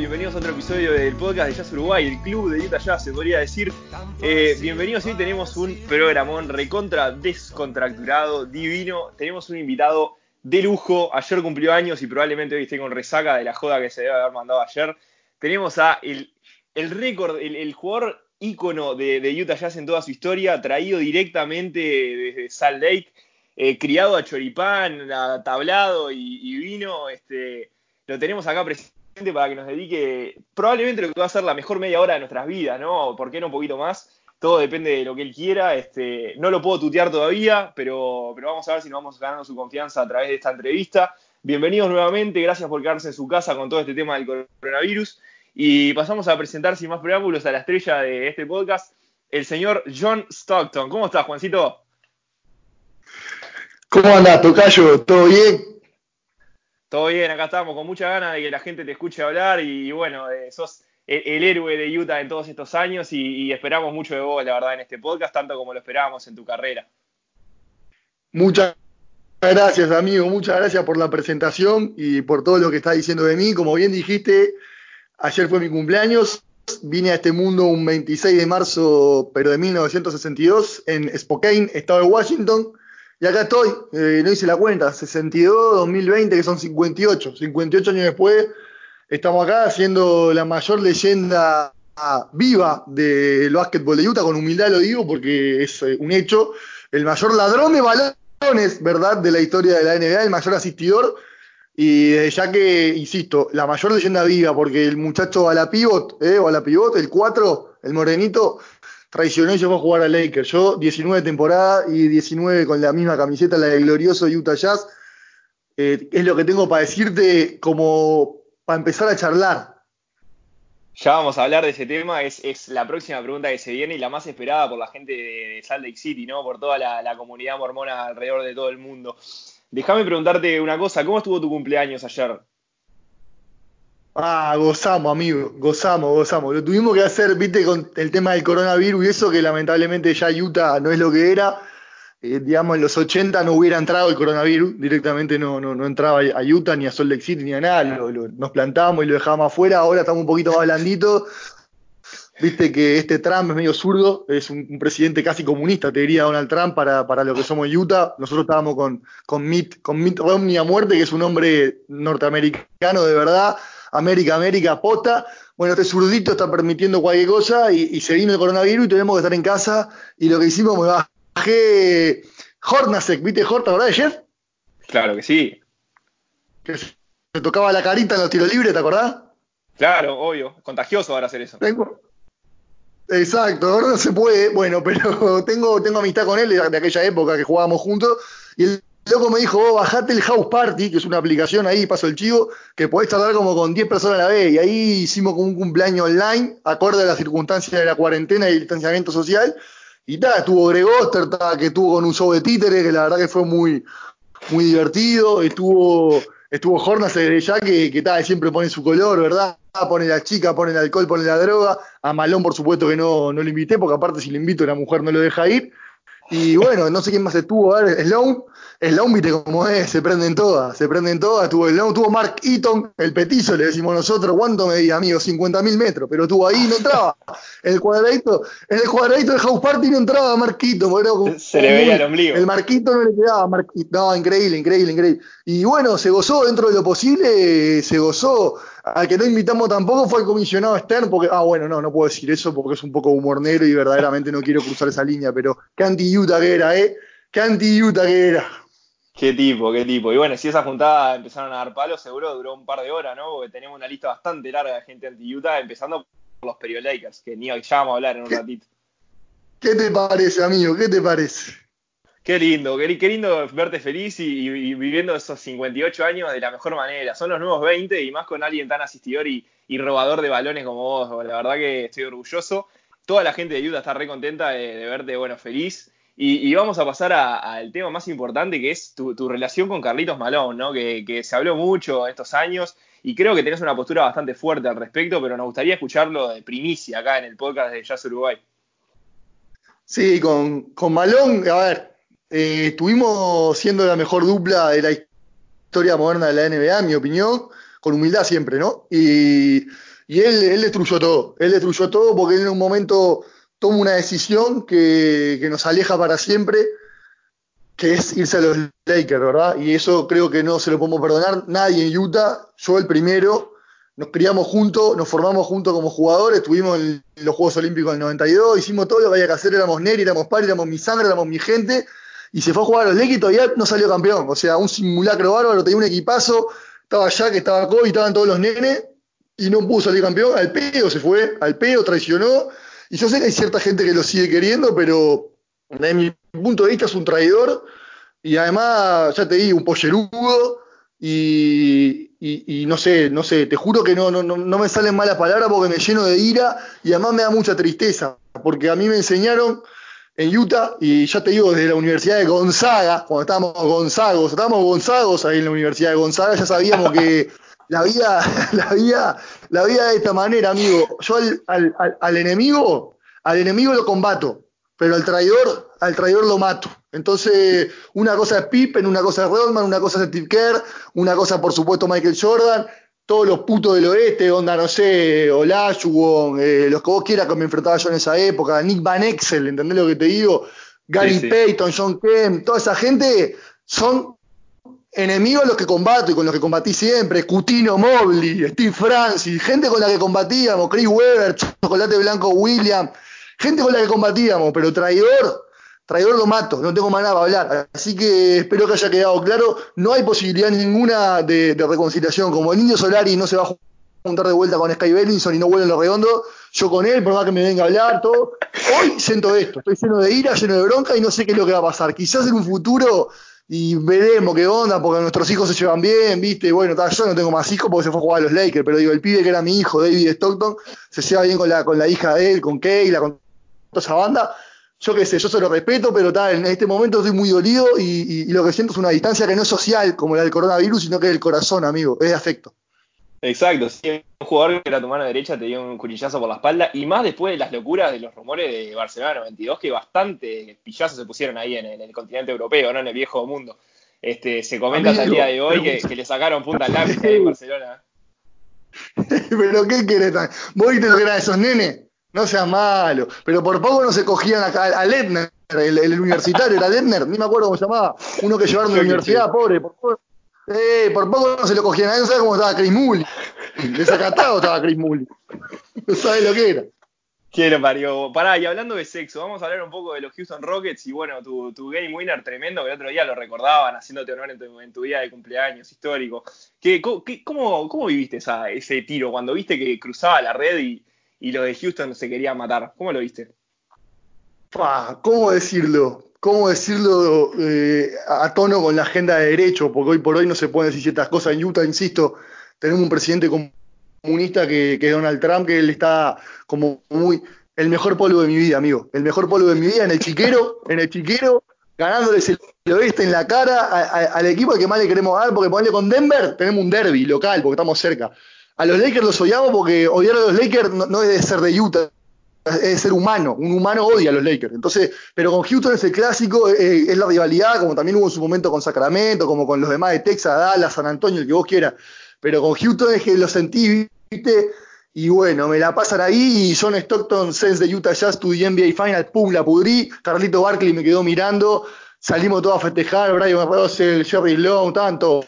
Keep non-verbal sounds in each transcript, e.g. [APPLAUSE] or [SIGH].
Bienvenidos a otro episodio del podcast de Jazz Uruguay, el club de Utah Jazz, se podría decir. Eh, bienvenidos, hoy tenemos un programón recontra descontracturado, divino. Tenemos un invitado de lujo. Ayer cumplió años y probablemente hoy esté con resaca de la joda que se debe haber mandado ayer. Tenemos a el, récord, el, jugador ícono de, Utah Jazz en toda su historia, traído directamente desde Salt Lake, eh, criado a choripán, a tablado y, y vino. Este, lo tenemos acá presente para que nos dedique probablemente lo que va a ser la mejor media hora de nuestras vidas, ¿no? ¿Por qué no un poquito más? Todo depende de lo que él quiera. Este, no lo puedo tutear todavía, pero, pero vamos a ver si nos vamos ganando su confianza a través de esta entrevista. Bienvenidos nuevamente, gracias por quedarse en su casa con todo este tema del coronavirus. Y pasamos a presentar sin más preámbulos a la estrella de este podcast, el señor John Stockton. ¿Cómo estás, Juancito? ¿Cómo andas, Tocayo? ¿Todo bien? Todo bien, acá estamos con mucha ganas de que la gente te escuche hablar y, bueno, eh, sos el, héroe de Utah en todos estos años y, esperamos mucho de vos, la verdad, en este podcast, tanto como lo esperábamos en tu carrera. Muchas gracias, amigo, muchas gracias por la presentación y por todo lo que estás diciendo de mí. Como bien dijiste, ayer fue mi cumpleaños. Vine a este mundo un 26 de marzo, pero de 1962, en Spokane, estado de Washington. Y acá estoy, eh, no hice la cuenta, 62, 2020, que son 58. 58 años después, estamos acá haciendo la mayor leyenda viva del básquetbol de Utah, con humildad lo digo porque es eh, un hecho. El mayor ladrón de balones, ¿verdad?, de la historia de la NBA, el mayor asistidor. Y desde ya que, insisto, la mayor leyenda viva, porque el muchacho a la pivot, ¿eh? o a la pivot, el 4, el morenito, traicionó y se fue a jugar a Lakers. Yo 19 temporadas y 19 con la misma camiseta, la del glorioso Utah Jazz. Eh, es lo que tengo para decirte como para empezar a charlar. Ya vamos a hablar de ese tema, es, la próxima pregunta que se viene y la más esperada por la gente de, Salt Lake City, ¿no? Por toda la comunidad mormona alrededor de todo el mundo. Déjame preguntarte una cosa, ¿cómo estuvo tu cumpleaños ayer? Ah, gozamos, amigo, gozamos, gozamos. Lo tuvimos que hacer, viste, con el tema del coronavirus y eso, que lamentablemente ya Utah no es lo que era. Eh, digamos, en los 80 no hubiera entrado el coronavirus, directamente no, no, no entraba a Utah, ni a Salt Lake City, ni a nada. nos plantábamos y lo dejábamos afuera. Ahora estamos un poquito más blanditos. Viste que este Trump es medio zurdo, es un, presidente casi comunista, te diría Donald Trump, para, para lo que somos Utah. Nosotros estábamos con, con, Mitt, con Mitt Romney a muerte, que es un hombre norteamericano de verdad América, América, pota. Bueno, este zurdito está permitiendo cualquier cosa y, se vino el coronavirus y tenemos que estar en casa. Y lo que hicimos, me bajé Hornacek, ¿viste Horta, verdad, Jeff? Claro que sí. Que se tocaba la carita en los tiros libres, ¿te acordás? Claro, obvio. Contagioso ahora hacer eso. Tengo. Exacto, ahora no se puede, bueno, pero [LAUGHS] tengo, tengo amistad con él de, de aquella época que jugábamos juntos y él loco me dijo, vos bajate el House Party, que es una aplicación ahí, paso el chivo, que podés tardar como con 10 personas a la vez. Y ahí hicimos como un cumpleaños online, acorde a las circunstancias de la cuarentena y el distanciamiento social. Y tal, estuvo Greg Oster, que estuvo con un show de títeres, que la verdad que fue muy, muy divertido. Estuvo, estuvo Hornas desde ya, que, que siempre pone su color, ¿verdad? Pone la chica, pone el alcohol, pone la droga. A Malón, por supuesto, que no, no lo invité, porque aparte si lo invito, la mujer no lo deja ir. Y bueno, no sé quién más estuvo, a ver, Sloan, Sloan, viste como es, se prenden todas, se prenden todas. Tuvo Sloan, tuvo Mark Eaton, el petizo, le decimos nosotros, ¿cuánto medía, amigo? 50.000 metros, pero estuvo ahí no entraba. En el cuadradito, en el cuadradito del House Party no entraba Mark Eaton, se le veía el ombligo. El Marquito no le quedaba, Mark No, increíble, increíble, increíble. Y bueno, se gozó dentro de lo posible, se gozó. Al que no invitamos tampoco fue el comisionado Stern, porque, ah, bueno, no, no puedo decir eso porque es un poco humor negro y verdaderamente no quiero cruzar esa línea, pero qué anti-Utah que era, ¿eh? Qué anti-Utah que era. Qué tipo, qué tipo. Y bueno, si esa juntada empezaron a dar palos, seguro duró un par de horas, ¿no? Porque tenemos una lista bastante larga de gente anti-Utah, empezando por los Perio Lakers, que ni ya vamos a hablar en un ratito. ¿Qué te parece, amigo? ¿Qué te parece? Qué lindo, qué, lindo verte feliz y, viviendo esos 58 años de la mejor manera. Son los nuevos 20 y más con alguien tan asistidor y, robador de balones como vos. La verdad que estoy orgulloso. Toda la gente de Utah está re contenta de, verte, bueno, feliz. Y, vamos a pasar al tema más importante que es tu, relación con Carlitos Malón, ¿no? Que, se habló mucho estos años y creo que tenés una postura bastante fuerte al respecto, pero nos gustaría escucharlo de primicia acá en el podcast de Jazz Uruguay. Sí, con, con Malón, a ver, eh, estuvimos siendo la mejor dupla de la historia moderna de la NBA, en mi opinión. con humildad siempre, ¿no? Y, y él, él destruyó todo, él destruyó todo porque en un momento toma una decisión que, nos aleja para siempre, que es irse a los Lakers, ¿verdad? Y eso creo que no se lo podemos perdonar nadie en Utah, yo el primero, nos criamos juntos, nos formamos juntos como jugadores, estuvimos en los Juegos Olímpicos del 92, hicimos todo lo que había que hacer, éramos Neri, éramos Pari, éramos mi sangre, éramos mi gente, y se fue a jugar a los Lakers y todavía no salió campeón. O sea, un simulacro bárbaro, tenía un equipazo, estaba Jack, estaba Kobe, estaban todos los nenes, y no pudo salir campeón, al pedo se fue, al pedo traicionó, y yo sé que hay cierta gente que lo sigue queriendo, pero desde mi punto de vista es un traidor, y además, ya te digo, un pollerudo, y, y, y, no sé, no sé, te juro que no, no, no me salen malas palabras porque me lleno de ira y además me da mucha tristeza, porque a mí me enseñaron en Utah y ya te digo, desde la Universidad de Gonzaga, cuando estábamos Gonzagos, estábamos Gonzagos ahí en la Universidad de Gonzaga, ya sabíamos que [LAUGHS] la vida, [LAUGHS] la vida, la vida de esta manera, amigo. Yo al, al, al enemigo, al enemigo lo combato, pero al traidor, al traidor lo mato. Entonces, una cosa es Pippen, una cosa es Rodman, una cosa es Steve Kerr, una cosa, por supuesto, Michael Jordan, todos los putos del oeste, onda, no sé, Olajuwon, eh, los que vos quieras que me enfrentaba yo en esa época, Nick Van Exel, ¿entendés lo que te digo? Gary sí, sí. Payton, John Kemp, toda esa gente son enemigos los que combato y con los que combatí siempre, Cutino Mobley, Steve Francis, gente con la que combatíamos, Chris Webber, Chocolate Blanco William, gente con la que combatíamos, pero traidor, traidor lo mato, no tengo más nada para hablar. Así que espero que haya quedado claro, no hay posibilidad ninguna de, reconciliación, como el Indio Solari no se va a juntar de vuelta con Sky Bellinson y no vuelven los redondos, yo con él, por más que me venga a hablar, todo. Hoy siento esto, estoy lleno de ira, lleno de bronca y no sé qué es lo que va a pasar. Quizás en un futuro y veremos qué onda, porque nuestros hijos se llevan bien, ¿viste? Bueno, yo no tengo más hijos porque se fue a jugar a los Lakers, pero digo, el pibe que era mi hijo, David Stockton, se lleva bien con la, con la hija de él, con Keila, con toda esa banda. Yo qué sé, yo se lo respeto, pero tal, en este momento estoy muy dolido y, y, lo que siento es una distancia que no es social como la del coronavirus, sino que es del corazón, amigo, es de afecto. Exacto, sí, un jugador que era tu mano derecha te dio un cuchillazo por la espalda y más después de las locuras de los rumores de Barcelona 92 que bastante pillazos se pusieron ahí en el, en el continente europeo, no en el viejo mundo. Este, se comenta hasta el día de hoy que, que, le sacaron punta al lápiz ahí en Barcelona. [LAUGHS] Pero qué querés, vos viste lo que eran esos nenes, no seas malo, pero por poco no se cogían a, a Ledner, el, el, universitario era Ledner, ni me acuerdo cómo se llamaba, uno que llevaron de la universidad, pobre, por poco eh, por poco no se lo cogían. Nadie no sabe cómo estaba Chris Mully. Desacatado estaba Chris Mully. No sabe lo que era. Quiero, parió. Pará, y hablando de sexo, vamos a hablar un poco de los Houston Rockets y bueno, tu, tu game winner tremendo, que el otro día lo recordaban, haciéndote honor en tu, en tu día de cumpleaños histórico. ¿Qué, qué, cómo, ¿Cómo viviste esa, ese tiro cuando viste que cruzaba la red y, y los de Houston se querían matar? ¿Cómo lo viste? Pa, ¿Cómo decirlo? ¿Cómo decirlo eh, a tono con la agenda de derecho? Porque hoy por hoy no se pueden decir ciertas cosas. En Utah, insisto, tenemos un presidente comunista que, que Donald Trump, que él está como muy... El mejor polvo de mi vida, amigo. El mejor polvo de mi vida en el chiquero, en el chiquero, ganándoles el oeste en la cara al equipo al que más le queremos dar, porque ponerle con Denver tenemos un derby local, porque estamos cerca. A los Lakers los odiamos porque odiar a los Lakers no, no es de ser de Utah, es ser humano, un humano odia a los Lakers. Entonces, pero con Houston es el clásico, eh, es la rivalidad, como también hubo en su momento con Sacramento, como con los demás de Texas, Dallas, San Antonio, el que vos quieras. Pero con Houston es que lo sentí, viste, y bueno, me la pasan ahí y John Stockton, Sense de Utah Jazz, tu NBA Final, pum, la pudrí, Carlito Barkley me quedó mirando, salimos todos a festejar, Brian Russell, Jerry Long, tanto.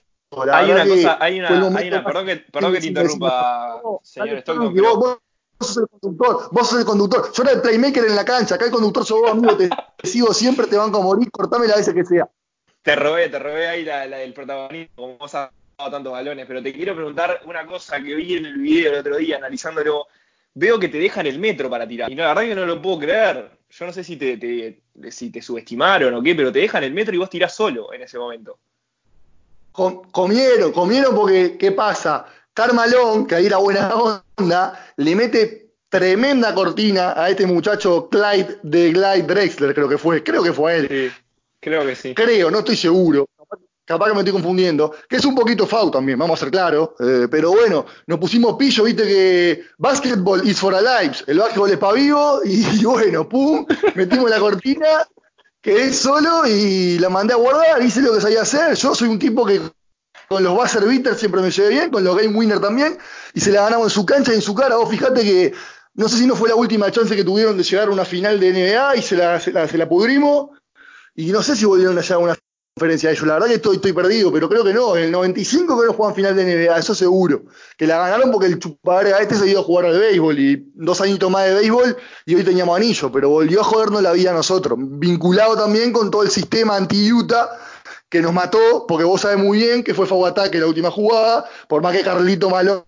hay una cosa, hay una, hay una, perdón que, perdón que te interrumpa, señor Stockton. Pero... Vos, sos el conductor, vos sos el conductor. Yo era el playmaker en la cancha, acá el conductor sos vos, amigo, te, te [LAUGHS] sigo siempre, te banco a morir, cortame la veces que sea. Te robé, te robé ahí la, la del protagonismo, como vos has dado tantos balones, pero te quiero preguntar una cosa que vi en el video el otro día, analizándolo. Veo que te dejan el metro para tirar. Y la verdad que no lo puedo creer. Yo no sé si te, te, si te subestimaron o qué, pero te dejan el metro y vos tirás solo en ese momento. Comieron, comieron porque, ¿qué pasa? Carmalón, que ahí la buena onda, le mete tremenda cortina a este muchacho Clyde de Clyde Drexler, creo que fue, creo que fue él. Sí, creo que sí. Creo, no estoy seguro. Capaz que me estoy confundiendo, que es un poquito FAU también, vamos a ser claros, eh, pero bueno, nos pusimos pillo, viste que basketball is for a lives, el básquetbol es para vivo, y, [LAUGHS] y bueno, pum, metimos la cortina, quedé solo y la mandé a guardar, hice lo que sabía hacer, yo soy un tipo que con los buzzer beaters siempre me llevé bien, con los game winner también, y se la ganamos en su cancha y en su cara. Vos fijate que no sé si no fue la última chance que tuvieron de llegar a una final de NBA y se la, pudrimos. Y no sé si volvieron a llegar a una conferencia de ellos. La verdad que estoy, perdido, pero creo que no. En el 95 creo que juegan final de NBA, eso seguro. Que la ganaron porque el chupadera este se iba a jugar al béisbol y dos añitos más de béisbol y hoy teníamos anillo, pero volvió a jodernos la vida a nosotros. Vinculado también con todo el sistema anti-Utah que nos mató, porque vos sabés muy bien que fue Fauataque la última jugada, por más que Carlito Malón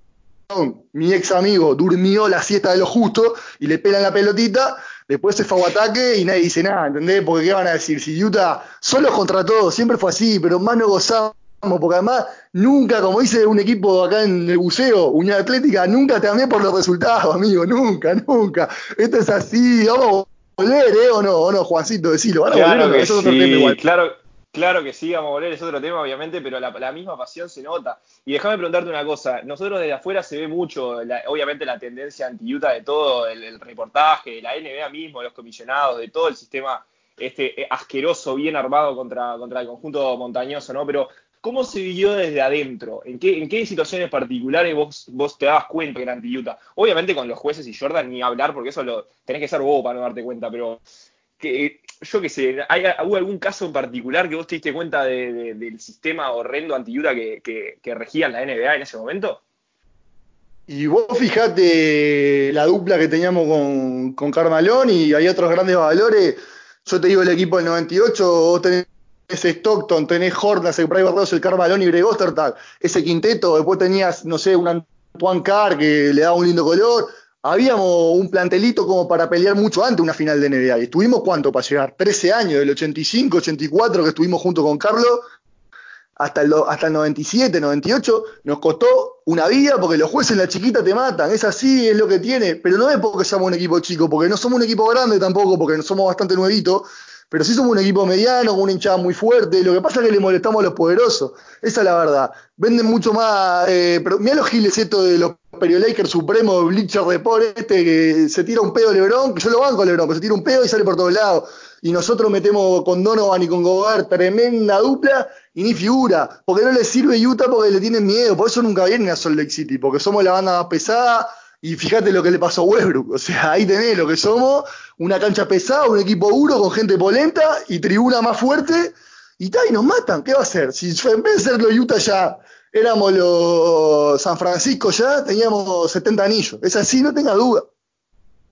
mi ex amigo durmió la siesta de lo justo y le pelan la pelotita, después se fue a ataque y nadie dice nada, ¿entendés? Porque ¿qué van a decir? Si Utah solo contra todos, siempre fue así, pero más no gozamos, porque además nunca, como dice un equipo acá en el buceo, Unión Atlética, nunca te amé por los resultados, amigo, nunca, nunca. Esto es así, vamos a volver, ¿eh? ¿O no? ¿O no, Juancito? Decilo, van a claro volver, que sí, igual. Claro Claro que sí, vamos a volver, es otro tema, obviamente, pero la, misma pasión se nota. Y déjame preguntarte una cosa, nosotros desde afuera se ve mucho, obviamente, la tendencia anti-Utah de todo, el, reportaje, de la NBA mismo, los comisionados, de todo el sistema este eh, asqueroso, bien armado contra, contra el conjunto montañoso, ¿no? Pero, ¿cómo se vivió desde adentro? ¿En qué, en qué situaciones particulares vos, vos te dabas cuenta que era anti-Utah? Obviamente con los jueces y Jordan ni hablar, porque eso lo tenés que ser vos para no darte cuenta, pero... Que, yo qué sé, ¿hubo algún caso en particular que vos te diste cuenta del sistema horrendo anti que, que, que, regía la NBA en ese momento? Y vos fijate la dupla que teníamos con, con Carmalón y hay otros grandes valores. Yo te digo el equipo del 98, vos tenés Stockton, tenés Hornas, el Private el Carmalón y Greg Ostertag, ese quinteto, después tenías, no sé, un Antoine Carr que le daba un lindo color, habíamos un plantelito como para pelear mucho antes una final de NBA. ¿Y estuvimos cuánto para llegar? 13 años, del 85, 84 que estuvimos junto con Carlos, hasta el, hasta el 97, 98, nos costó una vida porque los jueces en la chiquita te matan. Es así, es lo que tiene. Pero no es porque somos un equipo chico, porque no somos un equipo grande tampoco, porque no somos bastante nuevitos. Pero sí somos un equipo mediano, con una hinchada muy fuerte. Lo que pasa es que le molestamos a los poderosos. Esa es la verdad. Venden mucho más. Eh, mira los giles esto de los Lakers Supremo, Bleacher Report, este que se tira un pedo Lebron, que yo lo banco Lebron, pero se tira un pedo y sale por todos lados. Y nosotros metemos con Donovan y con Gobert tremenda dupla y ni figura. Porque no le sirve Utah porque le tienen miedo. Por eso nunca vienen a Salt Lake City, porque somos la banda más pesada. Y fíjate lo que le pasó a Westbrook. O sea, ahí tenés lo que somos: una cancha pesada, un equipo duro con gente polenta y tribuna más fuerte. Y, y nos matan. ¿Qué va a hacer? Si en vez de ser los Utah ya éramos los San Francisco ya, teníamos 70 anillos. Es así, no tenga duda.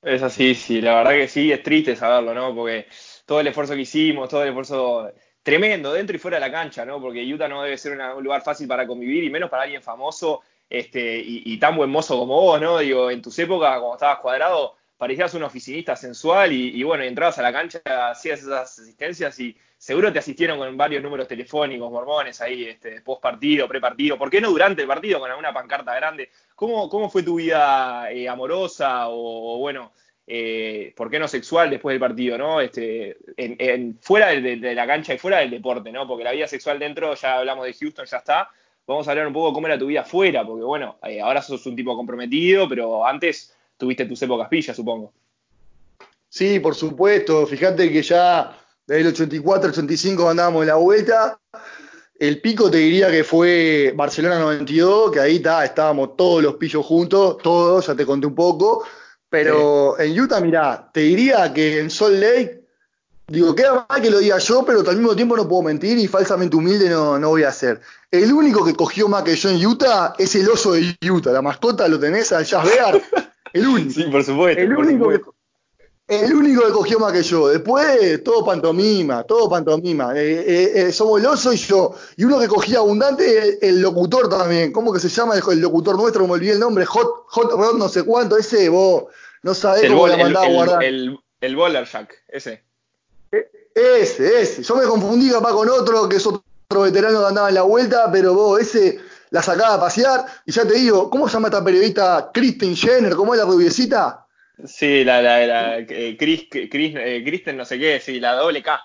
Es así, sí, la verdad que sí, es triste saberlo, ¿no? Porque todo el esfuerzo que hicimos, todo el esfuerzo tremendo dentro y fuera de la cancha, ¿no? Porque Utah no debe ser un lugar fácil para convivir y menos para alguien famoso este, y, tan buen mozo como vos, ¿no? Digo, en tus épocas, cuando estabas cuadrado, parecías un oficinista sensual y, y bueno, entrabas a la cancha, hacías esas asistencias y seguro te asistieron con varios números telefónicos, mormones ahí, este, post partido, pre partido, ¿por qué no durante el partido con alguna pancarta grande? ¿Cómo, cómo fue tu vida eh, amorosa o, bueno, eh, por qué no sexual después del partido, ¿no? Este, fuera de, la cancha y fuera del deporte, ¿no? Porque la vida sexual dentro, ya hablamos de Houston, ya está. Vamos a hablar un poco cómo era tu vida fuera, porque bueno, eh, ahora sos un tipo comprometido, pero antes tuviste tus épocas pillas, supongo. Sí, por supuesto. Fíjate que ya desde el 84, 85 andábamos en la vuelta. El pico te diría que fue Barcelona 92, que ahí está, estábamos todos los pillos juntos, todos, ya te conté un poco. Pero en Utah, mirá, te diría que en Salt Lake, digo, queda mal que lo diga yo, pero al mismo tiempo no puedo mentir y falsamente humilde no, no voy a ser. El único que cogió más que yo en Utah es el oso de Utah. La mascota lo tenés al Jazz Bear. El único. Sí, por supuesto. El único Que, el único que cogió más que yo. Después, todo pantomima, todo pantomima. Eh, eh, eh, somos el oso y yo. Y uno que cogía abundante, el, locutor también. ¿Cómo que se llama el, locutor nuestro? Me olvidé el nombre. Hot, Hot Rod, no sé cuánto. Ese, vos no sabés cómo la mandaba a guardar. El, el, Bowler Jack, ese. ese, ese. Yo me confundí capaz con otro, que es otro veterano que andaba en la vuelta, pero vos, ese la sacaba a pasear. Y ya te digo, ¿cómo se llama esta periodista? Kristen Jenner, ¿cómo es la rubiecita? Sí, la, la, la eh, Chris, Chris, eh, Kristen no sé qué, sí, la doble K.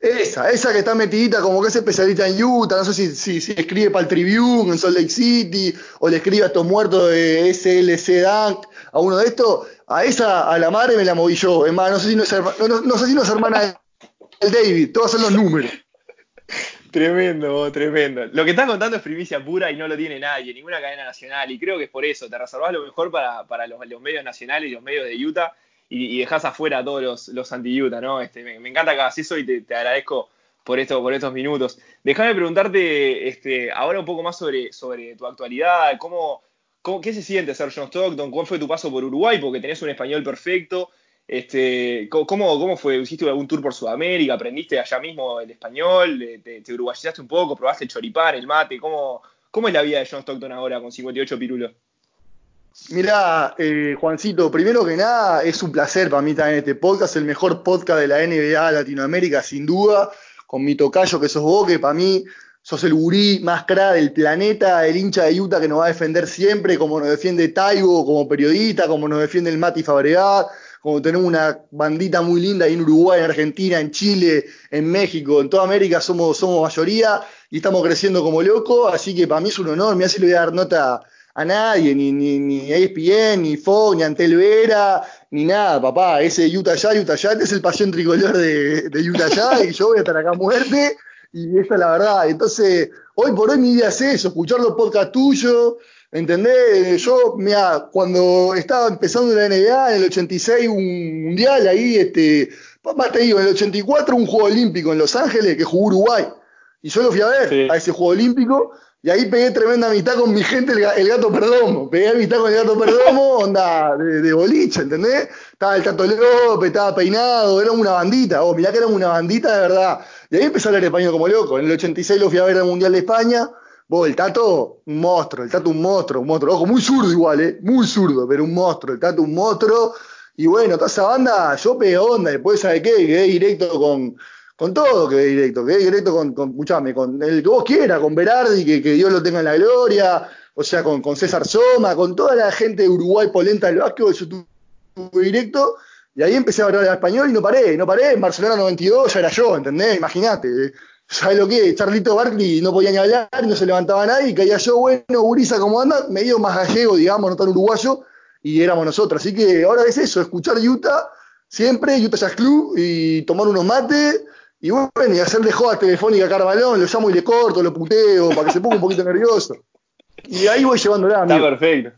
Esa, esa que está metidita como que es especialista en Utah, no sé si, si, escribe para el Tribune en Salt Lake City, o le escribe a estos muertos de SLC Dunk, a uno de estos, a esa, a la madre me la moví yo, es más, no sé si no es, no, no sé si no es hermana del David, todos son los números. Tremendo, tremendo. Lo que estás contando es primicia pura y no lo tiene nadie, ninguna cadena nacional. Y creo que es por eso, te reservás lo mejor para, para los, medios nacionales y los medios de Utah y, y dejás afuera a todos los, los anti-Utah, ¿no? Este, me, encanta que hagas eso y te, agradezco por, esto, por estos minutos. Déjame preguntarte este, ahora un poco más sobre, sobre tu actualidad, cómo, cómo, qué se siente ser John Stockton, cuál fue tu paso por Uruguay, porque tenés un español perfecto. Este, ¿cómo, ¿Cómo fue? ¿Hiciste algún tour por Sudamérica? ¿Aprendiste allá mismo el español? ¿Te, te uruguayizaste un poco? ¿Probaste el choripán, el mate? ¿Cómo, ¿Cómo es la vida de John Stockton ahora con 58 pirulos? Mira, eh, Juancito, primero que nada, es un placer para mí también este podcast, el mejor podcast de la NBA Latinoamérica, sin duda, con mi tocayo que sos vos, que para mí sos el gurí más cra del planeta, el hincha de Utah que nos va a defender siempre, como nos defiende Taigo como periodista, como nos defiende el Mati Fabregat, como tenemos una bandita muy linda ahí en Uruguay, en Argentina, en Chile, en México, en toda América somos, somos mayoría y estamos creciendo como locos, así que para mí es un honor, me hace le voy a dar nota a nadie, ni, ni, ni ESPN, ni Fox, ni Antel Vera, ni nada, papá, ese Utah ya, Utah ya, este es el pasión tricolor de, de Utah ya, y yo voy a estar acá a muerte, y esa es la verdad. Entonces, hoy por hoy mi vida es eso, escuchar los podcasts tuyos, ¿Entendés? Yo, mira, cuando estaba empezando la NBA, en el 86 un mundial ahí, este, más te digo, en el 84 un juego olímpico en Los Ángeles que jugó Uruguay. Y yo lo fui a ver a ese juego olímpico y ahí pegué tremenda amistad con mi gente, el, gato Perdomo. Pegué amistad con el gato Perdomo, [LAUGHS] onda de, de boliche, ¿entendés? Estaba el Tato López, estaba peinado, era una bandita. Oh, mirá que era una bandita de verdad. Y ahí empecé a hablar español como loco. En el 86 lo fui a ver al Mundial de España Vos, el Tato, un monstruo, el Tato un monstruo, un monstruo. Ojo, muy zurdo igual, ¿eh? Muy zurdo, pero un monstruo. El Tato un monstruo. Y bueno, toda esa banda, yo pegué onda. Después, ¿sabe qué? Quedé directo con, con todo, quedé directo. Quedé directo con, con, escuchame, con el que vos quieras, con Berardi, que, que Dios lo tenga en la gloria. O sea, con, con César Soma, con toda la gente de Uruguay polenta del básquetbol. Yo tuve directo. Y ahí empecé a hablar español y no paré, no paré. En Barcelona 92 ya era yo, ¿entendés? Imagínate. ¿Sabes lo que? Charlito Barkley no podía ni hablar, no se levantaba nadie, y caía yo, bueno, Uriza, ¿cómo anda? Medio más gallego, digamos, no tan uruguayo, y éramos nosotros. Así que ahora es eso, escuchar Utah, siempre, Utah Jazz Club, y tomar unos mates, y bueno, y hacerle joda telefónica a Carvalón, lo llamo y le corto, lo puteo, para que se ponga un poquito nervioso. Y ahí voy llevándola. Está perfecto.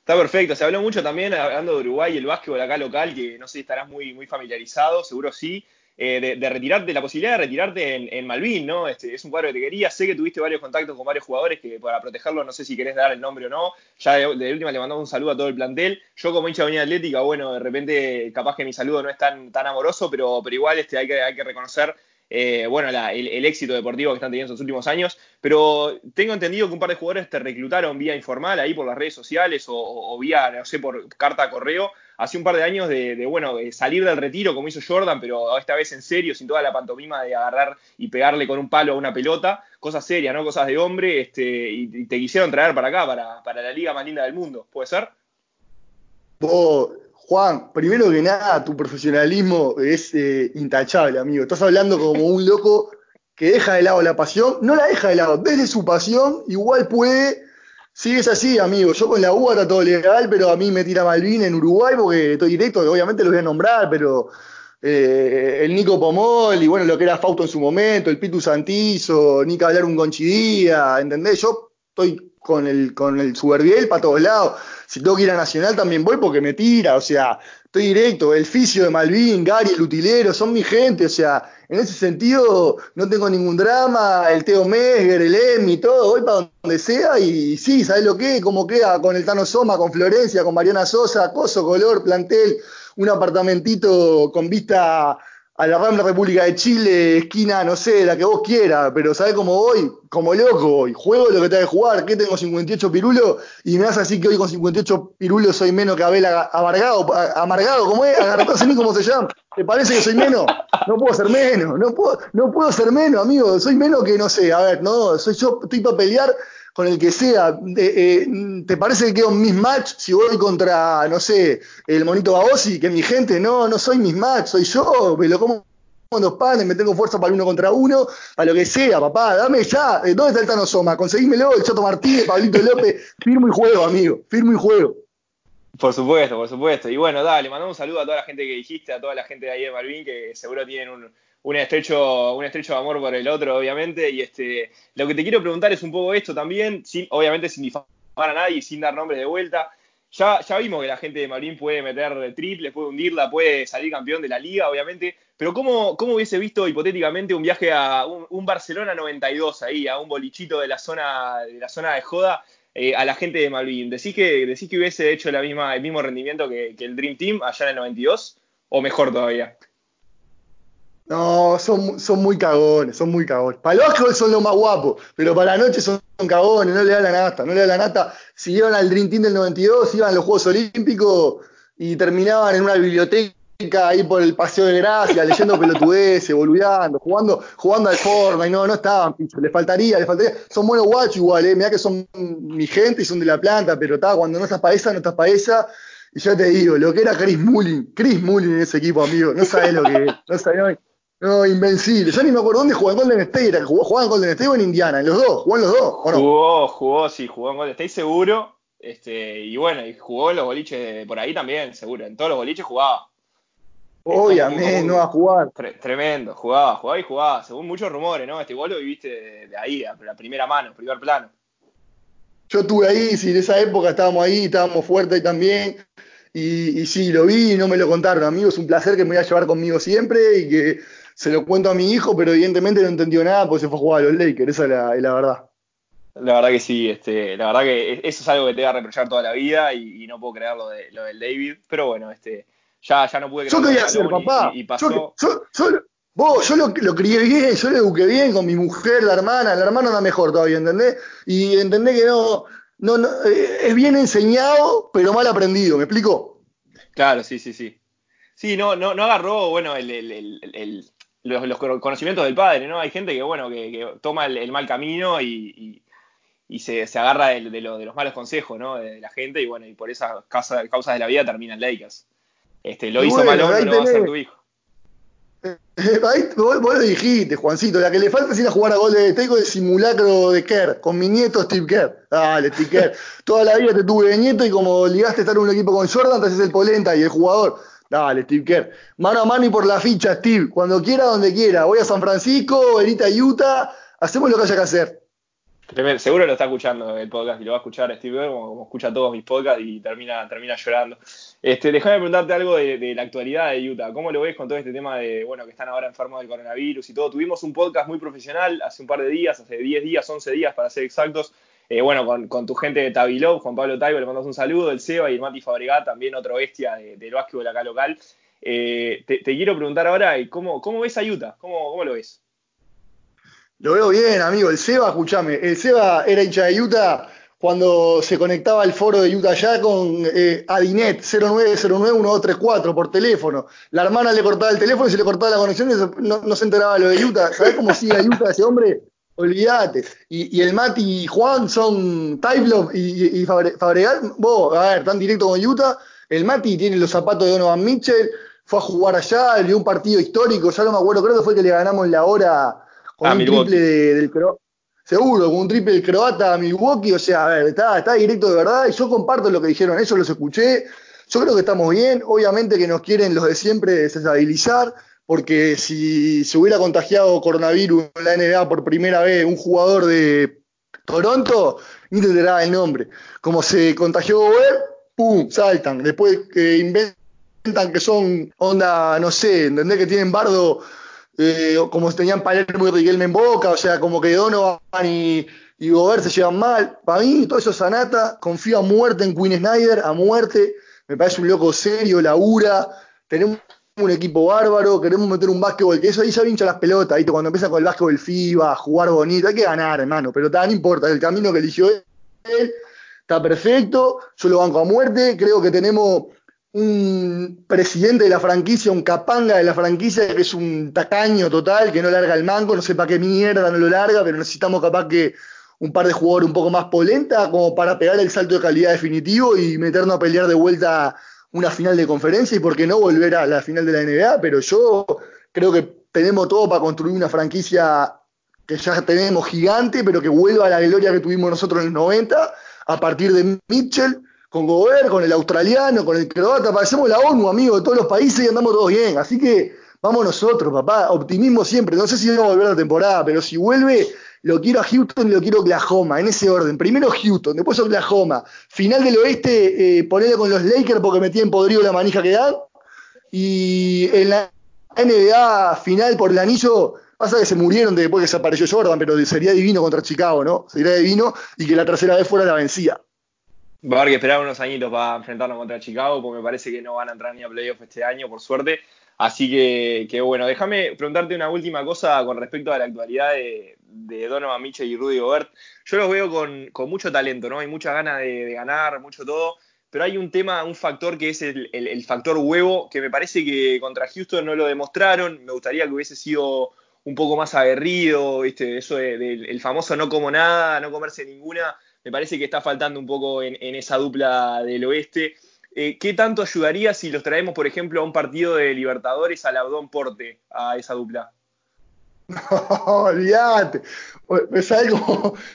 Está perfecto. Se habló mucho también, hablando de Uruguay, el básquetbol acá local, que no sé si estarás muy, muy familiarizado, seguro sí. Eh, de, retirarte, la posibilidad de retirarte en, Malvin, ¿no? Este, es un cuadro que te quería. Sé que tuviste varios contactos con varios jugadores que para protegerlo, no sé si querés dar el nombre o no. Ya de, última le mandamos un saludo a todo el plantel. Yo como hincha de Unidad Atlética, bueno, de repente capaz que mi saludo no es tan, tan amoroso, pero, pero igual este, hay, que, hay que reconocer eh, bueno, el, éxito deportivo que están teniendo en últimos años, pero tengo entendido que un par de jugadores te reclutaron vía informal ahí por las redes sociales o, vía, no sé, por carta correo, hace un par de años de, bueno, salir del retiro como hizo Jordan, pero esta vez en serio, sin toda la pantomima de agarrar y pegarle con un palo a una pelota, cosas serias, ¿no? Cosas de hombre, este, y, te quisieron traer para acá, para, para la liga más linda del mundo, ¿puede ser? Juan, primero que nada, tu profesionalismo es eh, intachable, amigo. Estás hablando como un loco que deja de lado la pasión, no la deja de lado, desde su pasión, igual puede. Sí, es así, amigo. Yo con la UA está todo legal, pero a mí me tira Malvin en Uruguay porque estoy directo, obviamente lo voy a nombrar, pero eh, el Nico Pomol y bueno, lo que era Fausto en su momento, el Pitu Santizo, Nica Hablar un Gonchidía, ¿entendés? Yo estoy con el, con el Suberbiel para todos lados. Si tengo que ir a Nacional también voy porque me tira, o sea, estoy directo. El Fisio de Malvin, Gary, el Utilero, son mi gente, o sea, en ese sentido no tengo ningún drama. El Teo Mesger, el Emi, todo, voy para donde sea y, sí, ¿sabes lo que? ¿Cómo queda con el Tano Soma, con Florencia, con Mariana Sosa, coso, color, plantel, un apartamentito con vista a la Rambla República de Chile, esquina, no sé, la que vos quieras, pero ¿sabés cómo voy? Como loco voy. Juego lo que te que jugar, que tengo 58 pirulos y me vas a decir que hoy con 58 pirulos soy menos que Abel amargado, amargado, ¿cómo es? Agarrado, ni cómo se llama. ¿Te parece que soy menos? No puedo ser menos, no puedo, no puedo ser menos, amigo. Soy menos que, no sé, a ver, no, soy yo, estoy para pelear con el que sea. Eh, ¿Te parece que quedo un mismatch si voy contra, no sé, el monito Baosi, que mi gente? No, no soy mismatch, soy yo, me lo como dos panes, me tengo fuerza para uno contra uno, a lo que sea, papá, dame ya. Eh, ¿Dónde está el Tano Soma? Conseguímelo, el Chato Martínez, Pablito López, firmo y juego, amigo, firmo y juego. Por supuesto, por supuesto. Y bueno, dale, mandamos un saludo a toda la gente que dijiste, a toda la gente de ahí de Malvin, que seguro tienen un, un estrecho, un estrecho amor por el otro, obviamente. Y este, lo que te quiero preguntar es un poco esto también, sin, obviamente sin difamar a nadie y sin dar nombres de vuelta. Ya, ya vimos que la gente de Malvin puede meter triples, puede hundirla, puede salir campeón de la liga, obviamente. Pero ¿cómo, cómo hubiese visto hipotéticamente un viaje a un, Barcelona 92 ahí, a un bolichito de la zona de, la zona de joda, eh, a la gente de Malvin? ¿Decís que, decís que hubiese hecho la misma, el mismo rendimiento que, que el Dream Team allá en el 92? ¿O mejor todavía? No, son, son muy cagones, son muy cagones. Para el básquetbol son los más guapos, pero para la noche son cagones, no le da la nata, no le da la nata. Si iban al Dream Team del 92, iban a los Juegos Olímpicos y terminaban en una biblioteca ahí por el Paseo de Gracia, leyendo [LAUGHS] pelotudeces, boludeando, jugando, jugando al Fortnite, no, no estaban, picho, les faltaría, les faltaría. Son buenos guachos igual, eh, mirá que son mi gente y son de la planta, pero está, cuando no estás para esa, no estás para esa. Y yo te digo, lo que era Chris Mullin, Chris Mullin en ese equipo, amigo, no sabés lo que es, no sabés, no, invencible. Yo ni me acuerdo dónde jugó en Golden State. ¿Jugó, en Golden State o en Indiana? ¿En los dos? ¿Jugó en los dos? ¿o no? Jugó, jugó, sí, jugó en Golden State seguro. Este, y bueno, y jugó en los boliches por ahí también, seguro. En todos los boliches jugaba. Obviamente, no va a jugar. tremendo, jugaba, jugaba y jugaba. Según muchos rumores, ¿no? Este igual lo viviste de, ahí, a la primera mano, primer plano. Yo estuve ahí, sí, en esa época estábamos ahí, estábamos fuertes ahí también. Y, y sí, lo vi y no me lo contaron, amigos. Es un placer que me voy a llevar conmigo siempre y que se lo cuento a mi hijo, pero evidentemente no entendió nada porque se fue a jugar a los Lakers, esa es la, verdad. La verdad que sí, este, la verdad que eso es algo que te va a reprochar toda la vida y, no puedo creer lo, de, lo del David, pero bueno, este, ya, ya no pude creer. Yo quería hacer, papá. Y, pasó. Yo, vos, yo lo, lo, crié bien, yo lo eduqué bien con mi mujer, la hermana, la hermana anda mejor todavía, ¿entendés? Y entendés que no, no, no eh, es bien enseñado, pero mal aprendido, ¿me explico? Claro, sí, sí, sí. Sí, no, no, no agarró, bueno, el, el, los, conocimientos del padre, ¿no? Hay gente que, bueno, que, toma el, mal camino y, se, agarra de, de, los malos consejos, ¿no? De, la gente y, bueno, y por esas causas, causas de la vida terminan Lakers. Este, lo hizo malo, mal no va a ser tu hijo. [LAUGHS] Ahí, vos, lo dijiste, Juancito, la que le falta es ir a jugar a gol de Teco de simulacro de Kerr, con mi nieto Steve Kerr. Dale, Steve Kerr. [LAUGHS] Toda la vida te tuve de nieto y como ligaste a estar en un equipo con Jordan, te haces el polenta y el jugador. Dale, Steve Kerr. Mano a mano y por la ficha, Steve. Cuando quiera, donde quiera. Voy a San Francisco, venite a Utah. Hacemos lo que haya que hacer. Seguro lo está escuchando el podcast y lo va a escuchar Steve Kerr, como, escucha todos mis podcasts y termina, termina llorando. Este, déjame preguntarte algo de, la actualidad de Utah. ¿Cómo lo ves con todo este tema de, bueno, que están ahora enfermos del coronavirus y todo? Tuvimos un podcast muy profesional hace un par de días, hace 10 días, 11 días para ser exactos, eh, bueno, con, tu gente de Tabilov, Juan Pablo Taibo, le mandamos un saludo, el Seba y el Mati Fabregat, también otro bestia del básquetbol acá local. Eh, te, quiero preguntar ahora, ¿cómo, cómo ves a Utah? ¿Cómo, ¿Cómo, lo ves? Lo veo bien, amigo. El Seba, escúchame, el Seba era hincha de Utah cuando se conectaba al foro de Utah ya con eh, Adinet 09091234 por teléfono. La hermana le cortaba el teléfono y se le cortaba la conexión y no, se enteraba lo de Utah. ¿Sabés cómo sigue a Utah ese hombre? Olvídate. Y, el Mati y Juan son Tyblov y, y Fabregat. Vos, a ver, tan directo con Utah. El Mati tiene los zapatos de Donovan Mitchell. Fue a jugar allá, le dio un partido histórico. Ya no me acuerdo, creo que fue que le ganamos la hora con un triple del croata. Seguro, con un triple del croata a Milwaukee. O sea, a ver, está, está directo de verdad. Y yo comparto lo que dijeron, eso los escuché. Yo creo que estamos bien. Obviamente que nos quieren los de siempre desestabilizar porque si se hubiera contagiado coronavirus en la NBA por primera vez un jugador de Toronto, ni te el nombre. Como se contagió Gobert, ¡pum! saltan. Después que inventan que son onda, no sé, ¿entendés? Que tienen bardo eh, como tenían Palermo y Riquelme en boca, o sea, como que Donovan y, y Gobert se llevan mal. Para mí, todo eso es Sanata, confío a muerte en Queen Snyder, a muerte. Me parece un loco serio, labura. Tenemos un equipo bárbaro, queremos meter un básquetbol, que eso ahí ya hincha las pelotas, ¿viste? Cuando empieza con el básquetbol FIBA, jugar bonito, hay que ganar, hermano, pero no importa, el camino que eligió él está perfecto, yo lo banco a muerte, creo que tenemos un presidente de la franquicia, un capanga de la franquicia, que es un tacaño total, que no larga el mango, no sé para qué mierda no lo larga, pero necesitamos capaz que un par de jugadores un poco más polenta, como para pegar el salto de calidad definitivo y meternos a pelear de vuelta una final de conferencia y por qué no volver a la final de la NBA, pero yo creo que tenemos todo para construir una franquicia que ya tenemos gigante, pero que vuelva a la gloria que tuvimos nosotros en los 90, a partir de Mitchell, con Gobert, con el australiano, con el croata, parecemos la ONU, amigo, de todos los países y andamos todos bien. Así que vamos nosotros, papá, optimismo siempre. No sé si va a volver la temporada, pero si vuelve, lo quiero a Houston y lo quiero a Oklahoma, en ese orden. Primero Houston, después Oklahoma. Final del oeste, eh, con los Lakers porque me tienen podrido la manija que dan. Y en la NBA final por el anillo, pasa que se murieron después que desapareció Jordan, pero sería divino contra Chicago, ¿no? Sería divino y que la tercera vez fuera la vencida. Va a haber que esperar unos añitos para enfrentarnos contra Chicago, porque me parece que no van a entrar ni a playoff este año, por suerte. Así que, bueno, déjame preguntarte una última cosa con respecto a la actualidad de, Donovan Mitchell y Rudy Gobert. Yo los veo con, mucho talento, ¿no? Hay muchas ganas de, ganar, mucho todo, pero hay un tema, un factor que es el, factor huevo, que me parece que contra Houston no lo demostraron. Me gustaría que hubiese sido un poco más aguerrido, ¿viste? Eso del famoso no como nada, no comerse ninguna me parece que está faltando un poco en, esa dupla del oeste. Eh, ¿Qué tanto ayudaría si los traemos, por ejemplo, a un partido de Libertadores al Abdón Porte, a esa dupla? [LAUGHS] No, olvídate. [LAUGHS]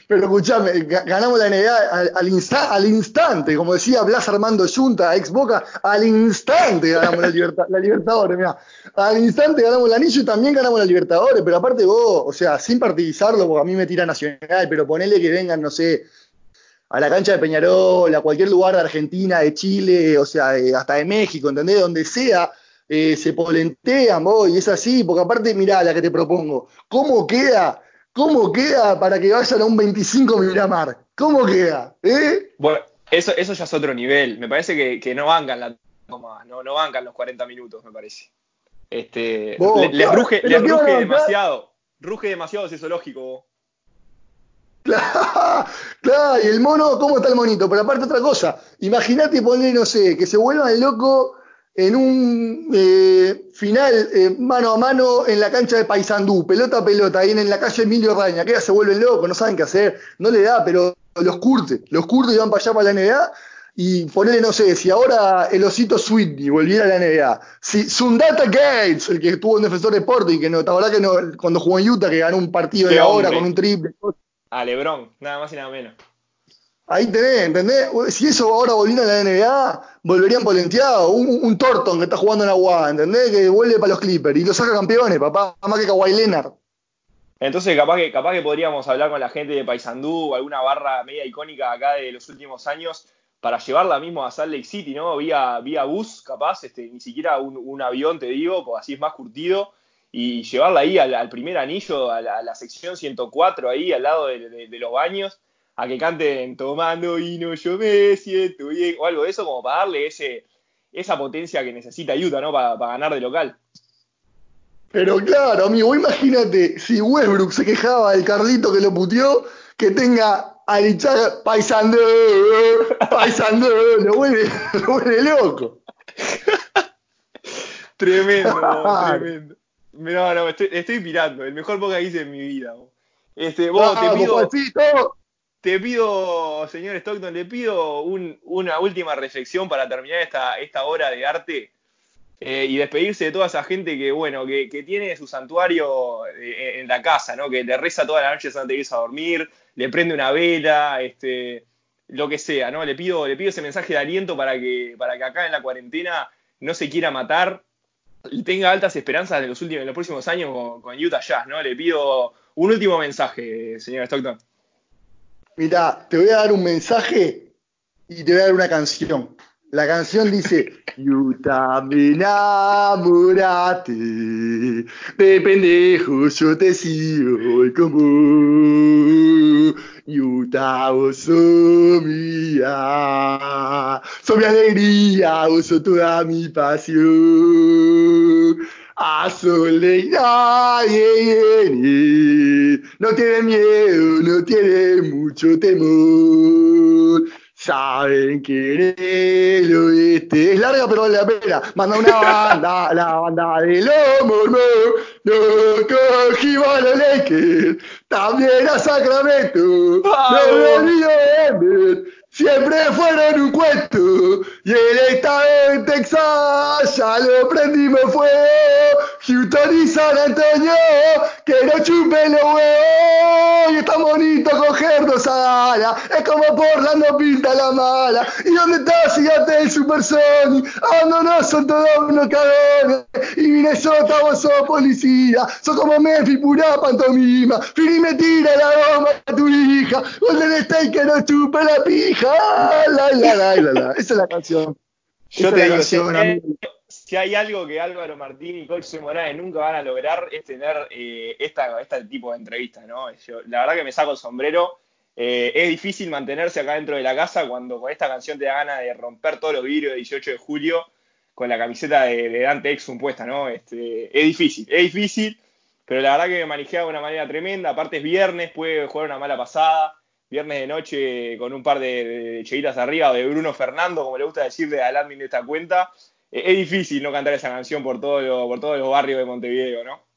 Pero escuchame, ganamos la NBA al, instante, como decía Blas Armando Junta, ex Boca, al instante ganamos la, Libertadores, mira. Al instante ganamos el anillo y también ganamos la Libertadores, pero aparte vos, o sea, sin partidizarlo, porque a mí me tira Nacional, pero ponele que vengan, no sé, a la cancha de Peñarol, a cualquier lugar de Argentina, de Chile, o sea, hasta de México, ¿entendés? Donde sea, eh, se polentean, vos, y es así, porque aparte, mirá la que te propongo, ¿cómo queda? ¿Cómo queda para que vayan a un 25 Miramar? ¿Cómo queda? ¿Eh? Bueno, eso, eso ya es otro nivel. Me parece que, no bancan la toma, no, no bancan los 40 minutos, me parece. Este, les ruge, demasiado. Ruge demasiado ese zoológico. Claro, y el mono, ¿cómo está el monito? Pero aparte otra cosa, imagínate poner, no sé, que se vuelvan loco en un eh, final eh, mano a mano en la cancha de Paysandú, pelota a pelota, ahí en la calle Emilio Raña, que ya se vuelven locos, no saben qué hacer, no le da, pero los curte, los curte y van para allá para la NBA y ponerle, no sé, si ahora el osito Sweetney volviera a la NBA, si Sundata Gates, el que estuvo en Defensor de Sporting, que no, la verdad que no, cuando jugó en Utah, que ganó un partido de ahora con un triple, a LeBron, nada más y nada menos. Ahí tenés, ¿entendés? Si eso ahora volviera a la NBA, volverían polenteados. Un, un Torton que está jugando en Agua, ¿entendés? Que vuelve para los Clippers y lo saca campeones, papá, más que Kawhi Leonard. Entonces, capaz que, capaz que podríamos hablar con la gente de Paysandú alguna barra media icónica acá de los últimos años para llevarla mismo a Salt Lake City, ¿no? Vía, vía bus, capaz, este, ni siquiera un, avión, te digo, porque así es más curtido y llevarla ahí al, primer anillo, a la, sección 104, ahí al lado de, los baños, a que canten tomando vino, yo me siento bien, o algo de eso, como para darle ese, esa potencia que necesita Utah, ¿no? Para, ganar de local. Pero claro, amigo, imagínate si Westbrook se quejaba del Carlito que lo puteó, que tenga a Lichar paisando, paisando, lo vuelve, lo vuelve loco. [LAUGHS] tremendo, [LAUGHS] tremendo. No, no, estoy, estoy pirando. El mejor podcast que hice en mi vida. Este, vos, te pido, te pido, señor Stockton, le pido una última reflexión para terminar esta, esta hora de arte eh, y despedirse de toda esa gente que, bueno, que, tiene su santuario eh, en la casa, ¿no? Que le reza toda la noche antes de irse a dormir, le prende una vela, este, lo que sea, ¿no? Le pido, le pido ese mensaje de aliento para que, para que acá en la cuarentena no se quiera matar, tenga altas esperanzas en los últimos, en los próximos años con, Utah Jazz, ¿no? Le pido un último mensaje, señor Stockton. Mira, te voy a dar un mensaje y te voy a dar una canción. La canción dice, enamoraste, de pendejo yo te sigo como Utah, vos sos mía, sos mi alegría, vos sos toda mi pasión. A soledad, no tiene miedo, no tiene mucho temor. Saben que el oeste es larga, pero vale la pena. Manda una banda, la banda de los mormón. No cogimos a los Lakers, también a Sacramento. No me siempre fueron un cuento. Y él está en Texas, ya lo prendimos fuego. Houston y San Antonio, que no chupen los huevos. Y es tan bonito cogernos a gala. Es como por la no pinta la mala. ¿Y dónde estás, gigante del Super Sony? Ah, no, no, son todos unos cagones. Y Minnesota, vos sos policía. Sos como Memphis, pura pantomima. Fini me tira la goma a tu hija. Golden State que no chupa la pija. La, la, la, la, la. Esa es la canción. Yo te digo, si, hay algo que Álvaro Martín y Coach Morales nunca van a lograr es tener eh, esta, este tipo de entrevistas, ¿no? la verdad que me saco el sombrero. Eh, es difícil mantenerse acá dentro de la casa cuando con esta canción te da ganas de romper todos los vidrios de 18 de julio con la camiseta de, Dante Exum puesta, ¿no? Este, es difícil, es difícil, pero la verdad que me manejea de una manera tremenda. Aparte es viernes, puede jugar una mala pasada viernes de noche con un par de, de arriba, o de Bruno Fernando, como le gusta decirle al admin de esta cuenta, es difícil no cantar esa canción por, todo por todos los barrios de Montevideo, ¿no?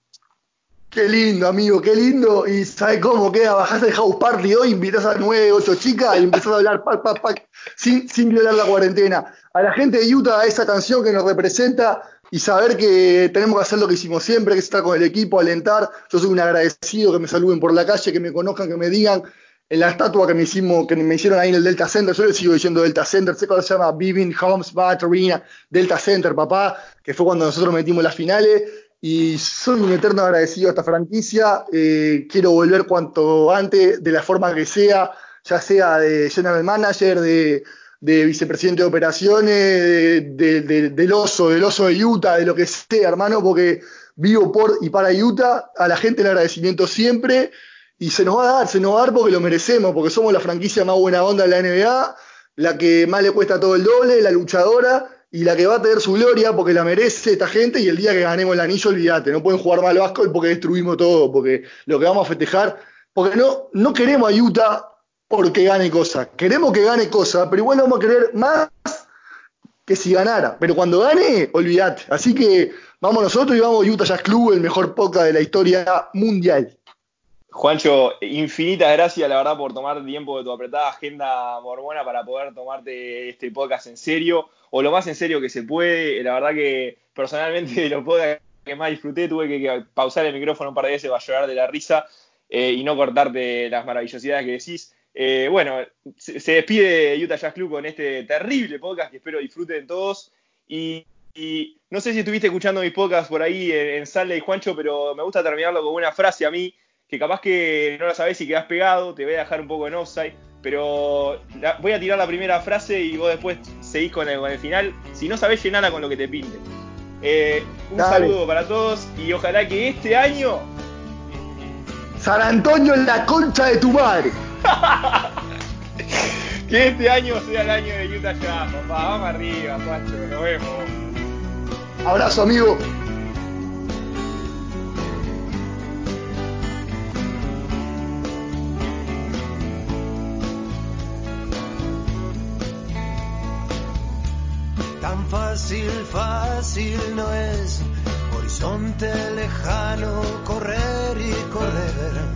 Qué lindo, amigo, qué lindo. Y ¿sabes cómo queda? Bajás el house party hoy, invitas a nueve, ocho chicas y empezás a hablar pac, pac, pac, sin, violar la cuarentena. A la gente de Utah, esa canción que nos representa y saber que tenemos que hacer lo que hicimos siempre, que es estar con el equipo, alentar. Yo soy un agradecido que me saluden por la calle, que me conozcan, que me digan en la estatua que me, hicimos, que me hicieron ahí en el Delta Center, yo le sigo diciendo Delta Center, sé cómo se llama, Viving Homes Bat Arena, Delta Center, papá, que fue cuando nosotros metimos las finales, y soy un eterno agradecido a esta franquicia, eh, quiero volver cuanto antes, de la forma que sea, ya sea de general manager, de, vicepresidente de operaciones, del oso, del oso de Utah, de lo que sea, hermano, porque vivo por y para Utah, a la gente el agradecimiento siempre, y se nos va a dar, se nos va a dar porque lo merecemos, porque somos la franquicia más buena onda de la NBA, la que más le cuesta todo el doble, la luchadora y la que va a tener su gloria porque la merece esta gente y el día que ganemos el anillo, olvídate, no pueden jugar mal básquet porque destruimos todo, porque lo que vamos a festejar, porque no, no queremos a Utah porque gane cosas, queremos que gane cosas, pero igual vamos a querer más que si ganara, pero cuando gane, olvídate. Así que vamos nosotros y vamos Utah Jazz Club, el mejor podcast de la historia mundial. Juancho, infinitas gracias, la verdad, por tomar tiempo de tu apretada agenda mormona para poder tomarte este podcast en serio, o lo más en serio que se puede. La verdad que personalmente [LAUGHS] los podcasts que más disfruté tuve que, pausar el micrófono un par de veces para llorar de la risa eh, y no cortarte las maravillosidades que decís. Eh, bueno, se, despide Utah Jazz Club con este terrible podcast que espero disfruten todos. Y, no sé si estuviste escuchando mis podcasts por ahí en, en Sale Juancho, pero me gusta terminarlo con una frase a mí que capaz que no la sabes si quedas pegado, te voy a dejar un poco en offside, pero voy a tirar la primera frase y vos después seguís con el, final. Si no sabés, llenala con lo que te pinte. Eh, un saludo para todos y ojalá que este año. San Antonio en la concha de tu madre. [LAUGHS] que este año sea el año de Utah Jazz, papá. Vamos arriba, Pacho. Nos vemos. Abrazo, amigo. Fácil, fácil no es. Horizonte lejano, correr y correr.